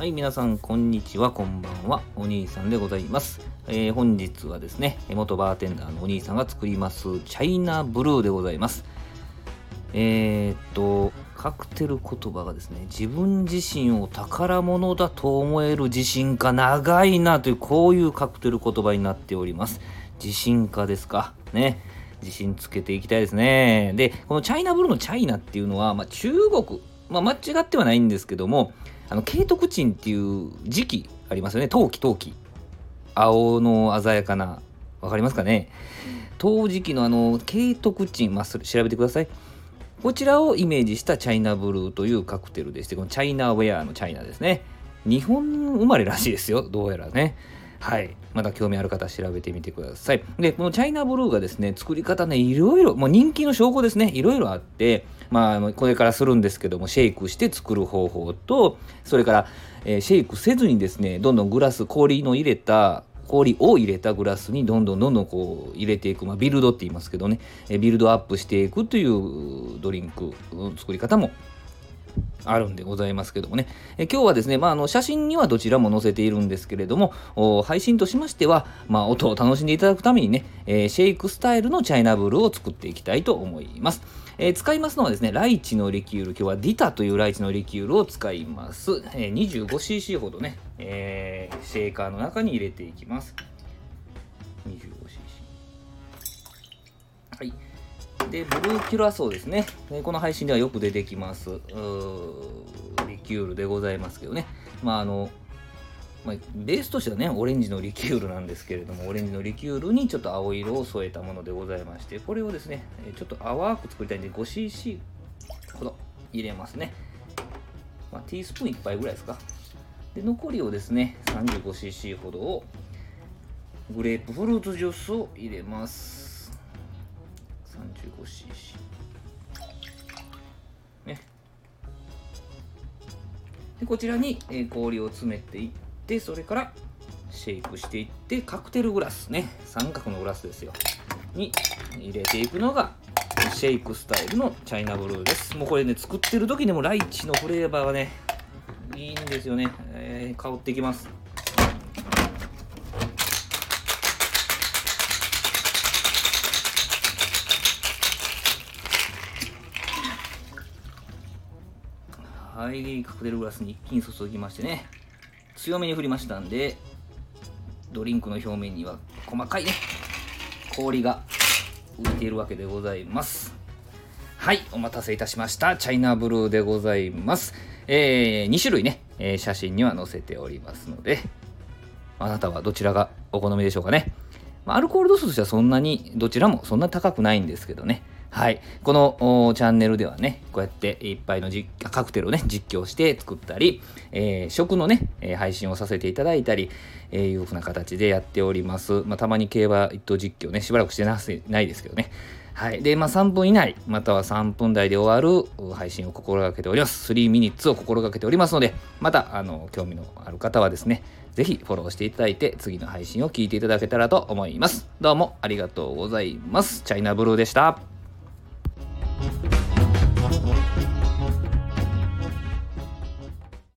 はい、皆さん、こんにちは、こんばんは。お兄さんでございます。えー、本日はですね、元バーテンダーのお兄さんが作ります、チャイナブルーでございます。えー、っと、カクテル言葉がですね、自分自身を宝物だと思える自信家、長いなという、こういうカクテル言葉になっております。自信家ですか？ね。自信つけていきたいですね。で、このチャイナブルーのチャイナっていうのは、まあ、中国、まあ、間違ってはないんですけども、あの、慶徳鎮っていう時期ありますよね。陶器、陶器。青の鮮やかな、わかりますかね？陶磁器のあの、慶徳鎮、まあ、調べてください。こちらをイメージしたチャイナブルーというカクテルでして、このチャイナウェアのチャイナですね。日本生まれらしいですよ。どうやらね。はい。まだ興味ある方調べてみてください。で、このチャイナブルーがですね、作り方ね、いろいろ、もう人気の証拠ですね、いろいろあって、まあ、これからするんですけども、シェイクして作る方法と、それから、えー、シェイクせずにですね、どんどんグラス、氷の入れた、氷を入れたグラスにどんどんどんどんこう入れていく、まあ、ビルドって言いますけどね、えビルドアップしていくというドリンクの作り方もあるんでございますけどもね、え今日はですね、まあ、あの写真にはどちらも載せているんですけれども、配信としましては、まあ、音を楽しんでいただくためにね、えー、シェイクスタイルのチャイナブルを作っていきたいと思います。えー、使いますのはですね、ライチのリキュール、今日はディタというライチのリキュールを使います。えー、25cc ほどね、えシェーカーの中に入れていきます。25cc。はい。で、ブルーキュラソーですね。この配信ではよく出てきます。リキュールでございますけどね。まあ、あの、まあ、ベースとしてはね、オレンジのリキュールなんですけれども、オレンジのリキュールにちょっと青色を添えたものでございまして、これをですね、ちょっと淡く作りたいんで 5cc ほど入れますね。まあ、ティースプーン1杯ぐらいですか。で、残りをですね、35cc ほどをグレープフルーツジュースを入れます。35cc ね。でこちらに、え、氷を詰めていってそれからシェイクしていってカクテルグラスね。三角のグラスですよ。に入れていくのがシェイクスタイルのチャイナブルーです。もうこれね作ってる時でもライチのフレーバーがねいいんですよね、えー、香ってきます。はい、カクテルグラスに一気に注ぎましてね、強めに振りましたんで、ドリンクの表面には細かいね、氷が浮いているわけでございます。はい、お待たせいたしました。チャイナブルーでございます。えー、2種類ね、えー、写真には載せておりますので、あなたはどちらがお好みでしょうかね。アルコール度数としてはそんなに、どちらもそんな高くないんですけどね。はい。このチャンネルではね、こうやっていっぱいのカクテルをね、実況して作ったり、えー、食のね、え、配信をさせていただいたり、えー、いうふうな形でやっております。まあ、たまに競馬一等実況ね、しばらくしてなないですけどね。はい。で、まあ、3分以内、または3分台で終わる配信を心がけております。3ミニッツを心がけておりますので、また、あの、興味のある方はですね、ぜひフォローしていただいて、次の配信を聞いていただけたらと思います。どうもありがとうございます。チャイナブルーでした。